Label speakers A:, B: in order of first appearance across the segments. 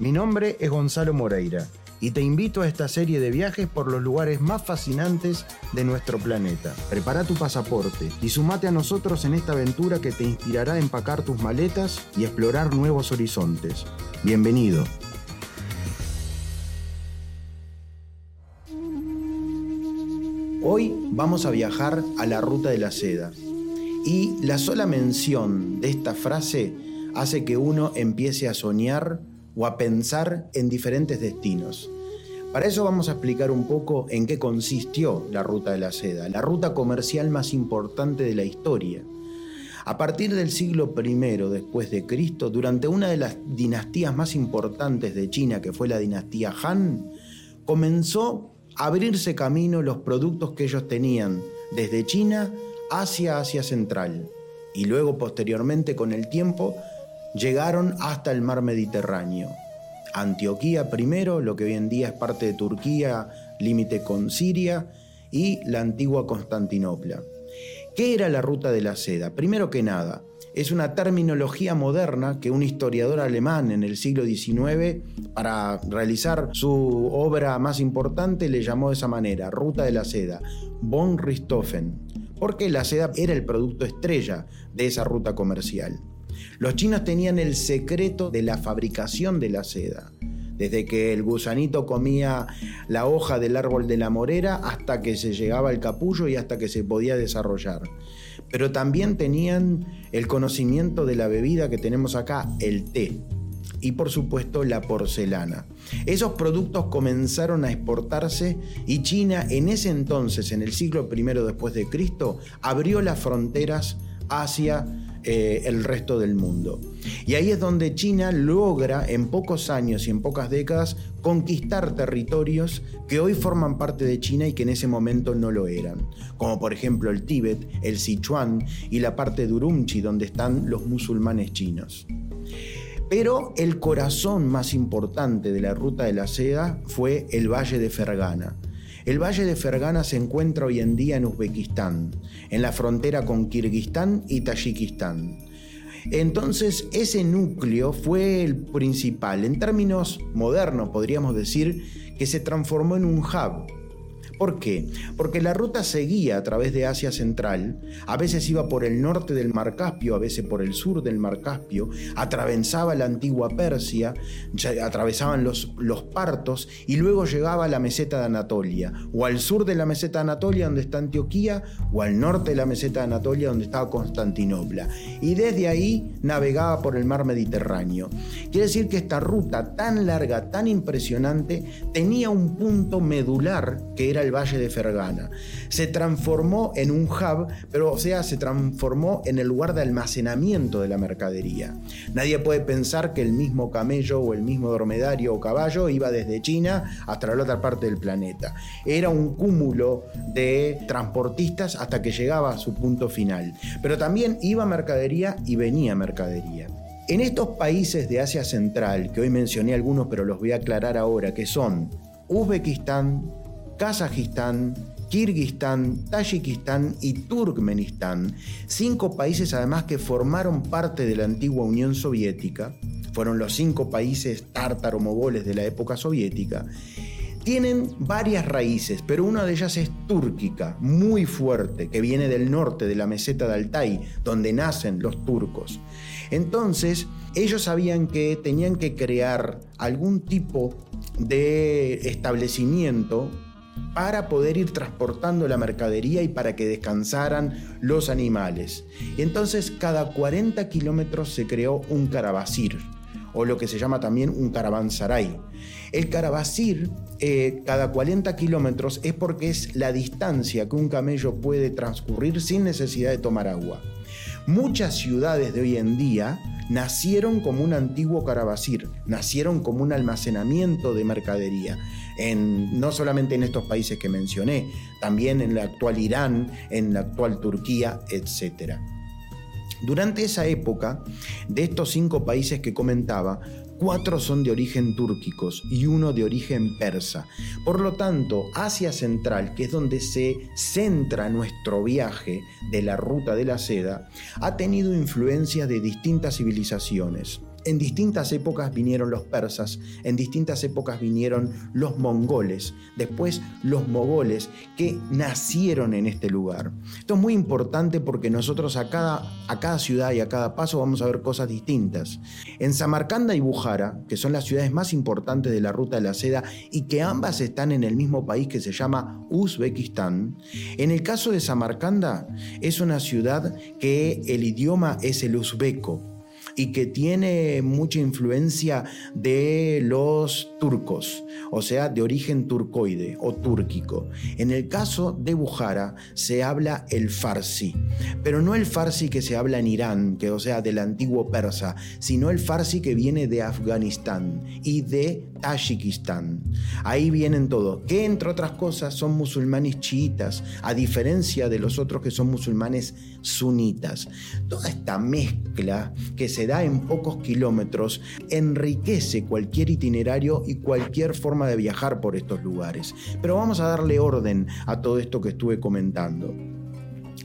A: Mi nombre es Gonzalo Moreira y te invito a esta serie de viajes por los lugares más fascinantes de nuestro planeta. Prepara tu pasaporte y sumate a nosotros en esta aventura que te inspirará a empacar tus maletas y explorar nuevos horizontes. Bienvenido. Hoy vamos a viajar a la ruta de la seda y la sola mención de esta frase hace que uno empiece a soñar o a pensar en diferentes destinos. Para eso vamos a explicar un poco en qué consistió la Ruta de la Seda, la ruta comercial más importante de la historia. A partir del siglo I después de Cristo, durante una de las dinastías más importantes de China, que fue la dinastía Han, comenzó a abrirse camino los productos que ellos tenían desde China hacia Asia Central y luego posteriormente con el tiempo llegaron hasta el mar Mediterráneo. Antioquía primero, lo que hoy en día es parte de Turquía, límite con Siria, y la antigua Constantinopla. ¿Qué era la ruta de la seda? Primero que nada, es una terminología moderna que un historiador alemán en el siglo XIX, para realizar su obra más importante, le llamó de esa manera, Ruta de la Seda, von Richthofen, porque la seda era el producto estrella de esa ruta comercial. Los chinos tenían el secreto de la fabricación de la seda. Desde que el gusanito comía la hoja del árbol de la morera hasta que se llegaba al capullo y hasta que se podía desarrollar. Pero también tenían el conocimiento de la bebida que tenemos acá, el té y por supuesto la porcelana. Esos productos comenzaron a exportarse y China en ese entonces, en el siglo I después de Cristo, abrió las fronteras hacia eh, el resto del mundo. Y ahí es donde China logra en pocos años y en pocas décadas conquistar territorios que hoy forman parte de China y que en ese momento no lo eran, como por ejemplo el Tíbet, el Sichuan y la parte de Urumqi donde están los musulmanes chinos. Pero el corazón más importante de la ruta de la seda fue el Valle de Fergana, el Valle de Fergana se encuentra hoy en día en Uzbekistán, en la frontera con Kirguistán y Tayikistán. Entonces ese núcleo fue el principal. En términos modernos podríamos decir que se transformó en un hub ¿Por qué? Porque la ruta seguía a través de Asia Central, a veces iba por el norte del Mar Caspio, a veces por el sur del Mar Caspio, atravesaba la antigua Persia, atravesaban los, los partos y luego llegaba a la meseta de Anatolia, o al sur de la meseta de Anatolia donde está Antioquía, o al norte de la meseta de Anatolia donde estaba Constantinopla. Y desde ahí navegaba por el mar Mediterráneo. Quiere decir que esta ruta tan larga, tan impresionante, tenía un punto medular que era el Valle de Fergana. Se transformó en un hub, pero o sea, se transformó en el lugar de almacenamiento de la mercadería. Nadie puede pensar que el mismo camello o el mismo dromedario o caballo iba desde China hasta la otra parte del planeta. Era un cúmulo de transportistas hasta que llegaba a su punto final. Pero también iba mercadería y venía mercadería. En estos países de Asia Central, que hoy mencioné algunos pero los voy a aclarar ahora, que son Uzbekistán, Kazajistán, Kirguistán, Tayikistán y Turkmenistán, cinco países además que formaron parte de la antigua Unión Soviética, fueron los cinco países tártaro-mogoles de la época soviética, tienen varias raíces, pero una de ellas es túrquica, muy fuerte, que viene del norte de la meseta de Altai, donde nacen los turcos. Entonces, ellos sabían que tenían que crear algún tipo de establecimiento para poder ir transportando la mercadería y para que descansaran los animales. Y entonces cada 40 kilómetros se creó un carabasir, o lo que se llama también un caravansaray. El carabasir, eh, cada 40 kilómetros, es porque es la distancia que un camello puede transcurrir sin necesidad de tomar agua. Muchas ciudades de hoy en día nacieron como un antiguo carabasir, nacieron como un almacenamiento de mercadería, no solamente en estos países que mencioné, también en la actual Irán, en la actual Turquía, etc. Durante esa época, de estos cinco países que comentaba, cuatro son de origen túrquicos y uno de origen persa. Por lo tanto, Asia Central, que es donde se centra nuestro viaje de la ruta de la seda, ha tenido influencia de distintas civilizaciones. En distintas épocas vinieron los persas, en distintas épocas vinieron los mongoles, después los mogoles que nacieron en este lugar. Esto es muy importante porque nosotros a cada, ciudad y a cada paso vamos a ver cosas distintas. En Samarcanda y Bujara, que son las ciudades más importantes de la ruta de la seda y que ambas están en el mismo país que se llama Uzbekistán, en el caso de Samarcanda es una ciudad que el idioma es el uzbeco y que tiene mucha influencia de los turcos, o sea, de origen turcoide o túrquico. En el caso de Bujara se habla el farsi, pero no el farsi que se habla en Irán, que o sea, del antiguo persa, sino el farsi que viene de Afganistán y de Tayikistán. Ahí vienen todos, que entre otras cosas son musulmanes chiitas, a diferencia de los otros que son musulmanes sunitas. Toda esta mezcla que se da en pocos kilómetros enriquece cualquier itinerario y cualquier de viajar por estos lugares. Pero vamos a darle orden a todo esto que estuve comentando.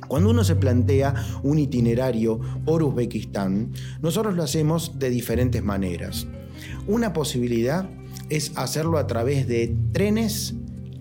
A: Cuando uno se plantea un itinerario por Uzbekistán, nosotros lo hacemos de diferentes maneras. Una posibilidad es hacerlo a través de trenes,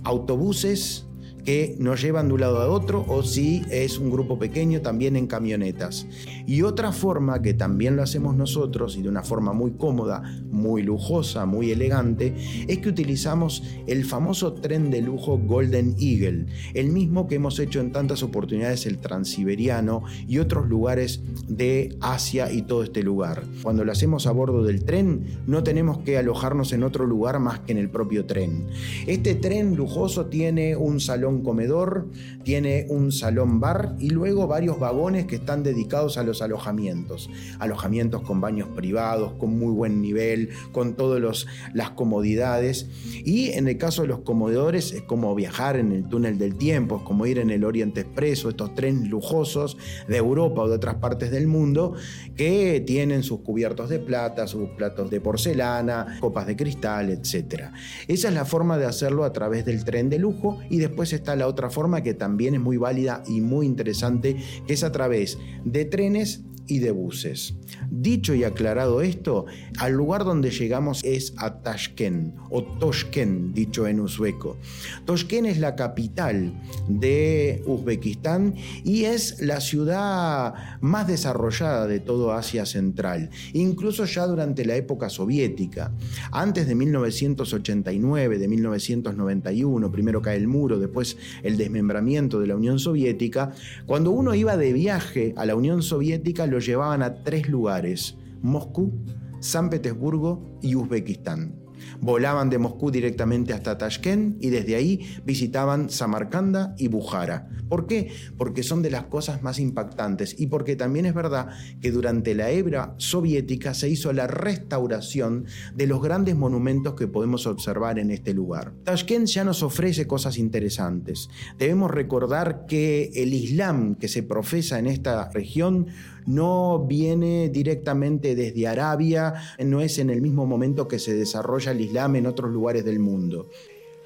A: autobuses, que nos llevan de un lado a otro o si es un grupo pequeño también en camionetas. Y otra forma que también lo hacemos nosotros y de una forma muy cómoda, muy lujosa, muy elegante, es que utilizamos el famoso tren de lujo Golden Eagle, el mismo que hemos hecho en tantas oportunidades el Transiberiano y otros lugares de Asia y todo este lugar. Cuando lo hacemos a bordo del tren, no tenemos que alojarnos en otro lugar más que en el propio tren. Este tren lujoso tiene un salón comedor, tiene un salón bar y luego varios vagones que están dedicados a los alojamientos. Alojamientos con baños privados, con muy buen nivel, con todas las comodidades. Y en el caso de los comedores es como viajar en el túnel del tiempo, es como ir en el Oriente Expreso, estos trenes lujosos de Europa o de otras partes del mundo que tienen sus cubiertos de plata, sus platos de porcelana, copas de cristal, etc. Esa es la forma de hacerlo a través del tren de lujo y después está la otra forma que también es muy válida y muy interesante, que es a través de trenes y de buses. Dicho y aclarado esto, al lugar donde llegamos es a Tashkent o Toshkent, dicho en uzbeco. Toshkent es la capital de Uzbekistán y es la ciudad más desarrollada de todo Asia Central, incluso ya durante la época soviética. Antes de 1989, de 1991, primero cae el muro, después el desmembramiento de la Unión Soviética, cuando uno iba de viaje a la Unión Soviética lo llevaban a tres lugares, Moscú, San Petersburgo y Uzbekistán. Volaban de Moscú directamente hasta Tashkent y desde ahí visitaban Samarcanda y Bujara. ¿Por qué? Porque son de las cosas más impactantes y porque también es verdad que durante la hebra soviética se hizo la restauración de los grandes monumentos que podemos observar en este lugar. Tashkent ya nos ofrece cosas interesantes. Debemos recordar que el Islam que se profesa en esta región no viene directamente desde Arabia, no es en el mismo momento que se desarrolla el Islam en otros lugares del mundo.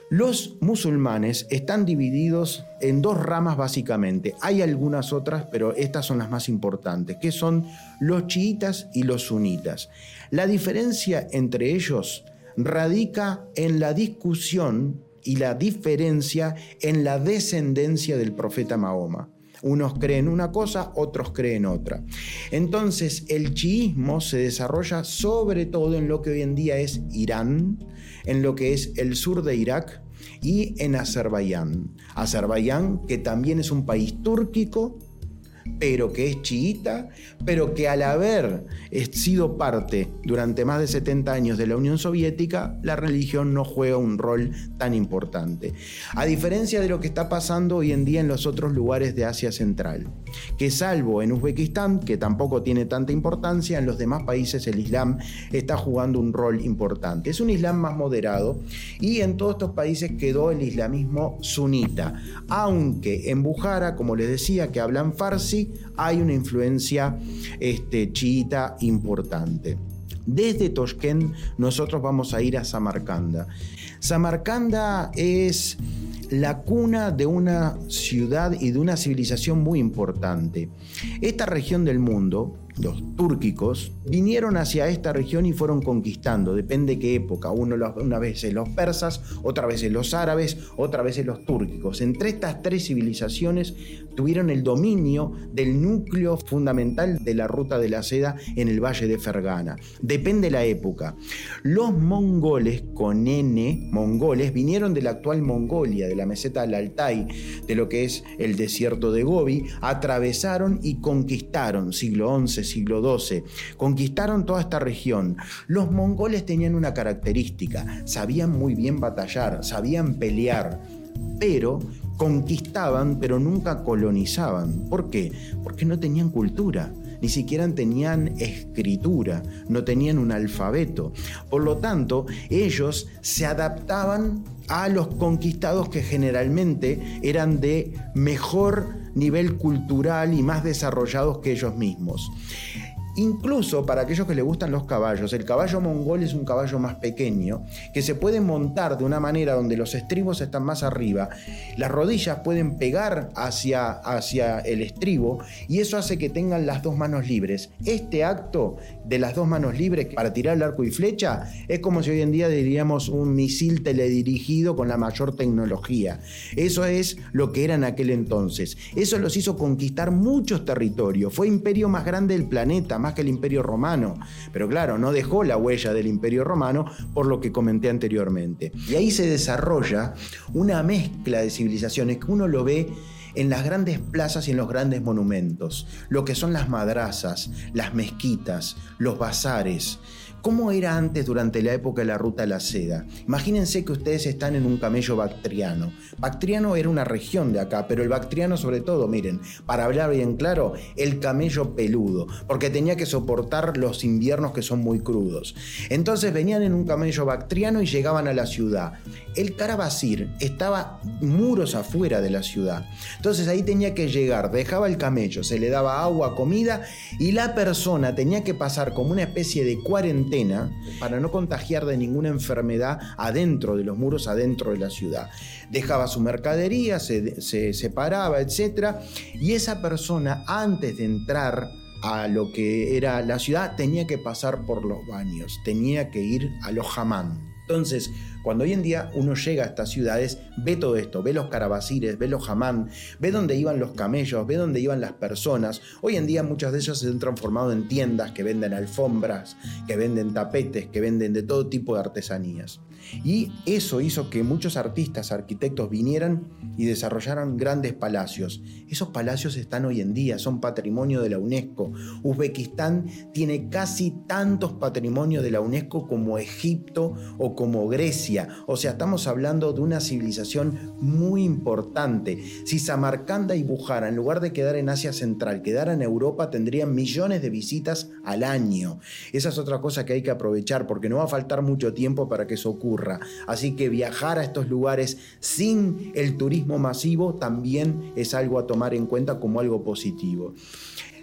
A: Los musulmanes están divididos en dos ramas básicamente. Hay algunas otras, pero estas son las más importantes, que son los chiitas y los sunitas. La diferencia entre ellos radica en la discusión y la diferencia en la descendencia del profeta Mahoma. Unos creen una cosa, otros creen otra. Entonces el chiismo se desarrolla sobre todo en lo que hoy en día es Irán, en lo que es el sur de Irak y en Azerbaiyán. Azerbaiyán, que también es un país túrquico, pero que es chiita, pero que al haber sido parte durante más de 70 años de la Unión Soviética, la religión no juega un rol tan importante. A diferencia de lo que está pasando hoy en día en los otros lugares de Asia Central, que salvo en Uzbekistán, que tampoco tiene tanta importancia, en los demás países el Islam está jugando un rol importante. Es un Islam más moderado y en todos estos países quedó el islamismo sunita, aunque en Bujara, como les decía, que hablan farsi, hay una influencia este, chiita importante. Desde Toshkent nosotros vamos a ir a Samarcanda. Samarcanda es la cuna de una ciudad y de una civilización muy importante. Esta región del mundo los túrquicos, vinieron hacia esta región y fueron conquistando, depende qué época, una vez los persas, otra vez los árabes, otra vez los túrquicos. Entre estas tres civilizaciones tuvieron el dominio del núcleo fundamental de la ruta de la seda en el valle de Fergana. Depende la época. Los mongoles, con N, mongoles, vinieron de la actual Mongolia, de la meseta del Altai, de lo que es el desierto de Gobi, atravesaron y conquistaron siglo XI, siglo XII. Conquistaron toda esta región. Los mongoles tenían una característica, sabían muy bien batallar, sabían pelear, pero conquistaban, pero nunca colonizaban. ¿Por qué? Porque no tenían cultura ni siquiera tenían escritura, no tenían un alfabeto. Por lo tanto, ellos se adaptaban a los conquistados que generalmente eran de mejor nivel cultural y más desarrollados que ellos mismos. Incluso para aquellos que les gustan los caballos, el caballo mongol es un caballo más pequeño que se puede montar de una manera donde los estribos están más arriba, las rodillas pueden pegar hacia, hacia el estribo y eso hace que tengan las dos manos libres. Este acto de las dos manos libres para tirar el arco y flecha es como si hoy en día diríamos un misil teledirigido con la mayor tecnología. Eso es lo que era en aquel entonces. Eso los hizo conquistar muchos territorios. Fue imperio más grande del planeta más que el Imperio Romano. Pero claro, no dejó la huella del Imperio Romano por lo que comenté anteriormente. Y ahí se desarrolla una mezcla de civilizaciones que uno lo ve en las grandes plazas y en los grandes monumentos, lo que son las madrazas, las mezquitas, los bazares. ¿Cómo era antes durante la época de la ruta de la seda? Imagínense que ustedes están en un camello bactriano. Bactriano era una región de acá, pero el bactriano sobre todo, miren, para hablar bien claro, el camello peludo, porque tenía que soportar los inviernos que son muy crudos. Entonces venían en un camello bactriano y llegaban a la ciudad. El carabasir estaba muros afuera de la ciudad. Entonces ahí tenía que llegar, dejaba el camello, se le daba agua, comida y la persona tenía que pasar como una especie de para no contagiar de ninguna enfermedad adentro de los muros, adentro de la ciudad. Dejaba su mercadería, se, se separaba, etc. Y esa persona, antes de entrar a lo que era la ciudad, tenía que pasar por los baños, tenía que ir a los jamán. Entonces, cuando hoy en día uno llega a estas ciudades, ve todo esto, ve los carabacires, ve los jamán, ve dónde iban los camellos, ve dónde iban las personas. Hoy en día muchas de ellas se han transformado en tiendas que venden alfombras, que venden tapetes, que venden de todo tipo de artesanías. Y eso hizo que muchos artistas, arquitectos vinieran y desarrollaran grandes palacios. Esos palacios están hoy en día, son patrimonio de la UNESCO. Uzbekistán tiene casi tantos patrimonios de la UNESCO como Egipto o como Grecia. O sea, estamos hablando de una civilización muy importante. Si Samarcanda y Bujara, en lugar de quedar en Asia Central, quedaran en Europa, tendrían millones de visitas al año. Esa es otra cosa que hay que aprovechar porque no va a faltar mucho tiempo para que eso ocurra. Así que viajar a estos lugares sin el turismo masivo también es algo a tomar en cuenta como algo positivo.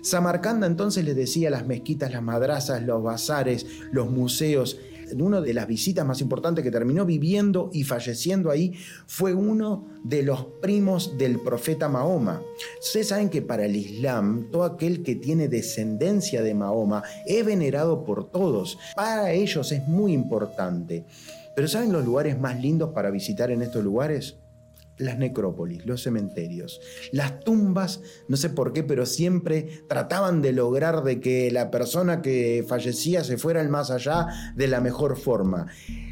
A: Samarcanda entonces les decía las mezquitas, las madrazas, los bazares, los museos, una de las visitas más importantes que terminó viviendo y falleciendo ahí fue uno de los primos del profeta Mahoma. Ustedes saben que para el Islam, todo aquel que tiene descendencia de Mahoma es venerado por todos. Para ellos es muy importante. Pero ¿saben los lugares más lindos para visitar en estos lugares? las necrópolis, los cementerios. Las tumbas, no sé por qué, pero siempre trataban de lograr de que la persona que fallecía se fuera al más allá de la mejor forma.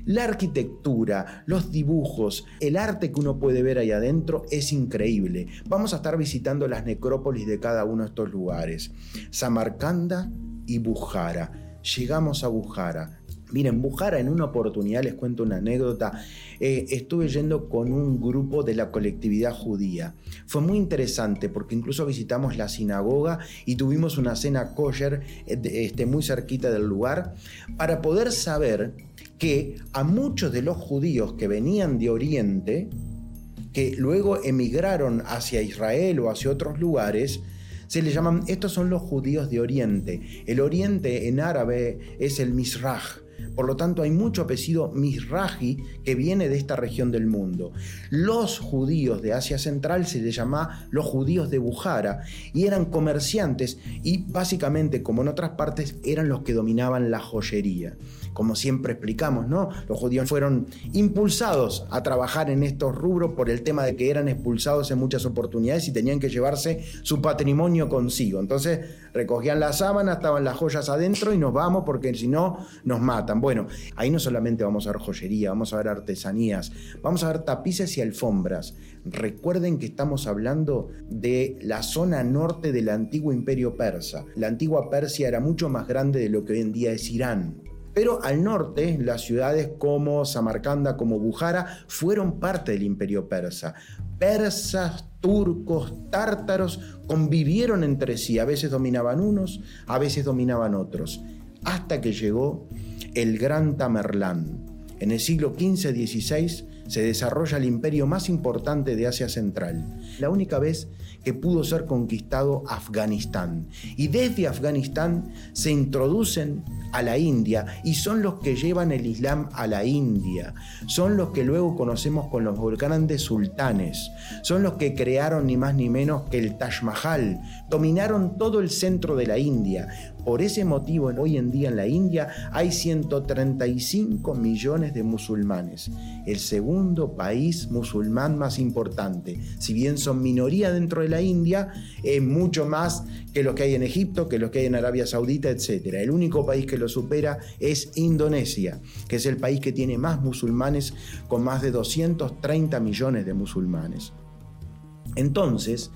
A: La arquitectura, los dibujos, el arte que uno puede ver ahí adentro es increíble. Vamos a estar visitando las necrópolis de cada uno de estos lugares. Samarcanda y Bujara. Llegamos a Bujara, Miren, Bujara en una oportunidad, les cuento una anécdota, eh, estuve yendo con un grupo de la colectividad judía. Fue muy interesante porque incluso visitamos la sinagoga y tuvimos una cena kosher eh, este, muy cerquita del lugar para poder saber que a muchos de los judíos que venían de Oriente, que luego emigraron hacia Israel o hacia otros lugares, se le llaman, estos son los judíos de Oriente. El Oriente en árabe es el Misraj. Por lo tanto, hay mucho apellido Misraji que viene de esta región del mundo. Los judíos de Asia Central se les llama los judíos de Bujara y eran comerciantes y básicamente, como en otras partes, eran los que dominaban la joyería como siempre explicamos, ¿no? Los judíos fueron impulsados a trabajar en estos rubros por el tema de que eran expulsados en muchas oportunidades y tenían que llevarse su patrimonio consigo. Entonces recogían la sábana, estaban las joyas adentro y nos vamos porque si no nos matan. Bueno, ahí no solamente vamos a ver joyería, vamos a ver artesanías, vamos a ver tapices y alfombras. Recuerden que estamos hablando de la zona norte del antiguo imperio persa. La antigua Persia era mucho más grande de lo que hoy en día es Irán. Pero al norte, las ciudades como Samarcanda, como Bujara, fueron parte del imperio persa. Persas, turcos, tártaros convivieron entre sí. A veces dominaban unos, a veces dominaban otros. Hasta que llegó el gran Tamerlán. En el siglo XV-XVI se desarrolla el imperio más importante de Asia Central. La única vez que pudo ser conquistado Afganistán. Y desde Afganistán se introducen a la India y son los que llevan el Islam a la India. Son los que luego conocemos con los grandes sultanes. Son los que crearon ni más ni menos que el Taj Mahal. Dominaron todo el centro de la India. Por ese motivo, hoy en día en la India hay 135 millones de musulmanes, el segundo país musulmán más importante. Si bien son minoría dentro de la India, es mucho más que los que hay en Egipto, que los que hay en Arabia Saudita, etc. El único país que lo supera es Indonesia, que es el país que tiene más musulmanes, con más de 230 millones de musulmanes. Entonces,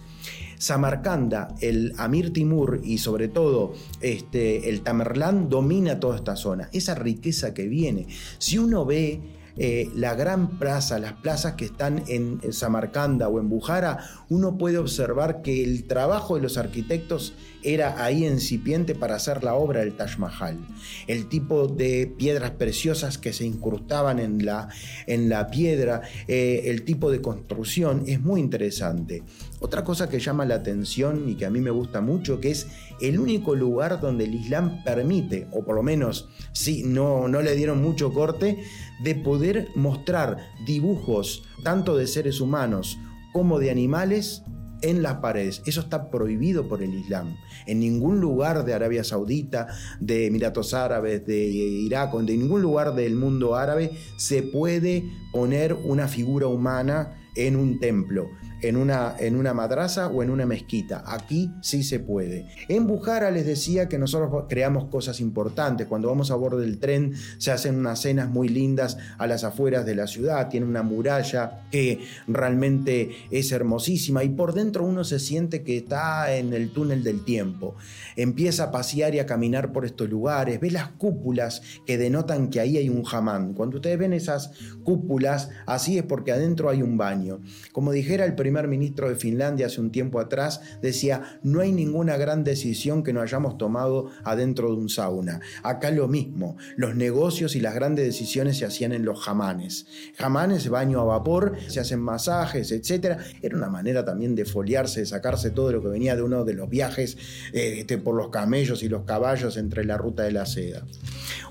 A: Samarcanda, el Amir Timur y sobre todo este, el Tamerlán domina toda esta zona. Esa riqueza que viene. Si uno ve eh, la gran plaza, las plazas que están en, Samarcanda o en Bujara, uno puede observar que el trabajo de los arquitectos era ahí incipiente para hacer la obra del Taj Mahal. El tipo de piedras preciosas que se incrustaban en la, en la piedra, eh, el tipo de construcción es muy interesante. Otra cosa que llama la atención y que a mí me gusta mucho, que es el único lugar donde el Islam permite, o por lo menos si no, no le dieron mucho corte, de poder mostrar dibujos tanto de seres humanos como de animales en las paredes. Eso está prohibido por el Islam. En ningún lugar de Arabia Saudita, de Emiratos Árabes, de Irak, de ningún lugar del mundo árabe se puede poner una figura humana en un templo en una, en una madraza o en una mezquita. Aquí sí se puede. En Bujara les decía que nosotros creamos cosas importantes. Cuando vamos a bordo del tren se hacen unas cenas muy lindas a las afueras de la ciudad. Tiene una muralla que realmente es hermosísima y por dentro uno se siente que está en el túnel del tiempo. Empieza a pasear y a caminar por estos lugares. Ve las cúpulas que denotan que ahí hay un jamán. Cuando ustedes ven esas cúpulas, así es porque adentro hay un baño. Como dijera el primer ministro de Finlandia hace un tiempo atrás decía, no hay ninguna gran decisión que no hayamos tomado adentro de un sauna. Acá lo mismo, los negocios y las grandes decisiones se hacían en los jamanes. Jamanes, baño a vapor, se hacen masajes, etc. Era una manera también de foliarse, de sacarse todo lo que venía de uno de los viajes eh, este, por los camellos y los caballos entre la ruta de la seda.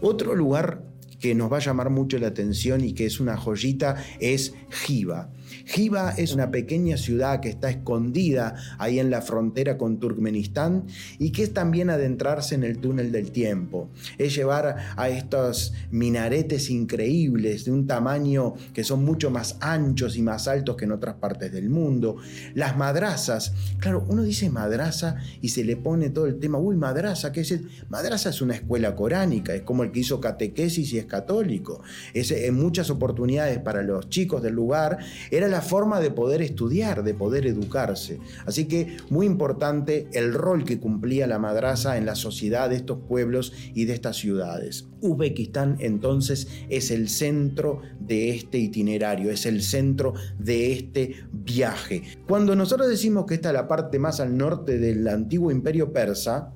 A: Otro lugar que nos va a llamar mucho la atención y que es una joyita es Jiva. Jiva es una pequeña ciudad que está escondida ahí en la frontera con Turkmenistán y que es también adentrarse en el túnel del tiempo. Es llevar a estos minaretes increíbles de un tamaño que son mucho más anchos y más altos que en otras partes del mundo. Las madrazas, claro, uno dice madraza y se le pone todo el tema, uy, madraza, ¿qué es? Madraza es una escuela coránica, es como el que hizo catequesis y es católico. Es, en muchas oportunidades para los chicos del lugar la forma de poder estudiar, de poder educarse. Así que muy importante el rol que cumplía la madraza en la sociedad de estos pueblos y de estas ciudades. Uzbekistán entonces es el centro de este itinerario, es el centro de este viaje. Cuando nosotros decimos que esta es la parte más al norte del antiguo imperio persa,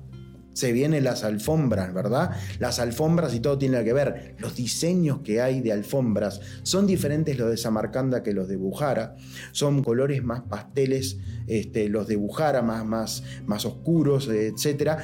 A: se vienen las alfombras, ¿verdad? Las alfombras y todo tiene que ver. Los diseños que hay de alfombras son diferentes los de Samarcanda que los de Bujara. Son colores más pasteles, este, los de Bujara más, más, más oscuros, etc.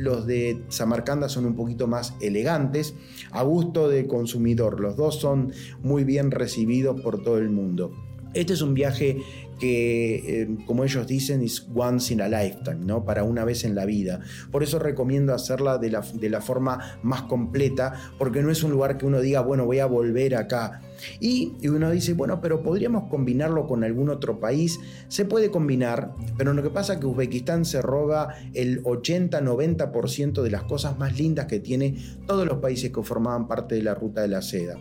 A: los de Samarcanda son un poquito más elegantes, a gusto del consumidor. Los dos son muy bien recibidos por todo el mundo. Este es un viaje que, eh, como ellos dicen, es once in a lifetime, ¿no? Para una vez en la vida. Por eso recomiendo hacerla de la, de la forma más completa, porque no es un lugar que uno diga, bueno, voy a volver acá. Y, uno dice, bueno, pero podríamos combinarlo con algún otro país. Se puede combinar, pero lo que pasa es que Uzbekistán se roba el 80-90% de las cosas más lindas que tiene todos los países que formaban parte de la ruta de la seda.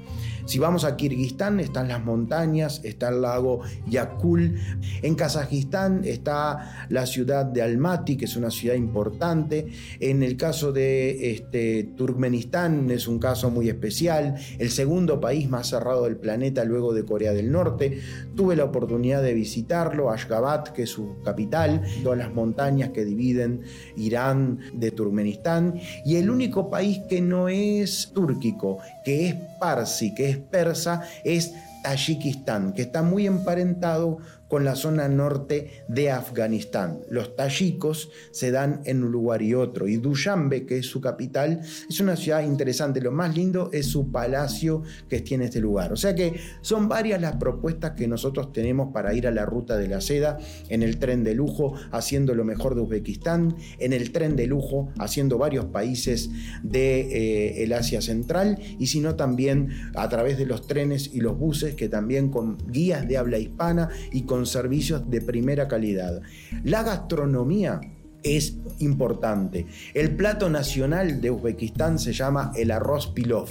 A: Si vamos a Kirguistán, están las montañas, está el lago Yakul. En Kazajistán está la ciudad de Almaty, que es una ciudad importante. En el caso de este, Turkmenistán es un caso muy especial. El segundo país más cerrado del planeta luego de Corea del Norte. Tuve la oportunidad de visitarlo, Ashgabat, que es su capital, todas las montañas que dividen Irán de Turkmenistán. Y el único país que no es túrquico, que es parsi, que es persa, es Tayikistán, que está muy emparentado con la zona norte de Afganistán. Los tayikos se dan en un lugar y otro. Y Dushanbe, que es su capital, es una ciudad interesante. Lo más lindo es su palacio que tiene este lugar. O sea que son varias las propuestas que nosotros tenemos para ir a la ruta de la seda en el tren de lujo, haciendo lo mejor de Uzbekistán, en el tren de lujo, haciendo varios países del de, eh, Asia Central y si no también a través de los trenes y los buses que también con guías de habla hispana y con servicios de primera calidad. La gastronomía es importante. El plato nacional de Uzbekistán se llama el arroz pilov,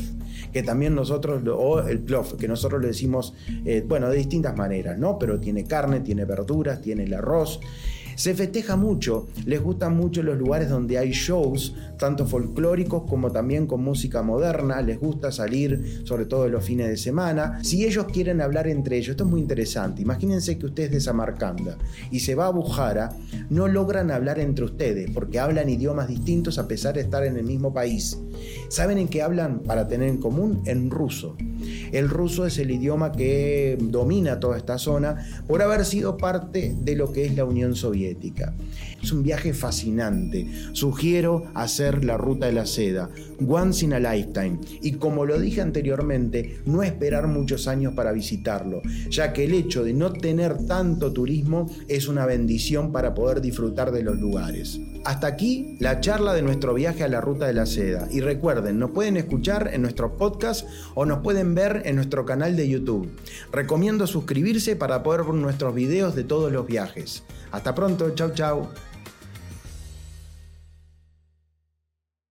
A: que también nosotros, o el plov, que nosotros le decimos, eh, bueno, de distintas maneras, ¿no? Pero tiene carne, tiene verduras, tiene el arroz. Se festeja mucho, les gustan mucho los lugares donde hay shows, tanto folclóricos como también con música moderna, les gusta salir sobre todo los fines de semana. Si ellos quieren hablar entre ellos, esto es muy interesante, imagínense que usted es de Samarcanda y se va a Bujara, no logran hablar entre ustedes porque hablan idiomas distintos a pesar de estar en el mismo país. ¿Saben en qué hablan para tener en común? En ruso. El ruso es el idioma que domina toda esta zona por haber sido parte de lo que es la Unión Soviética. Es un viaje fascinante. Sugiero hacer la ruta de la seda, once in a lifetime. Y como lo dije anteriormente, no esperar muchos años para visitarlo, ya que el hecho de no tener tanto turismo es una bendición para poder disfrutar de los lugares. Hasta aquí la charla de nuestro viaje a la ruta de la seda. Y recuerden, nos pueden escuchar en nuestro podcast o nos pueden ver en nuestro canal de YouTube. Recomiendo suscribirse para poder ver nuestros videos de todos los viajes. Hasta pronto, chau chau.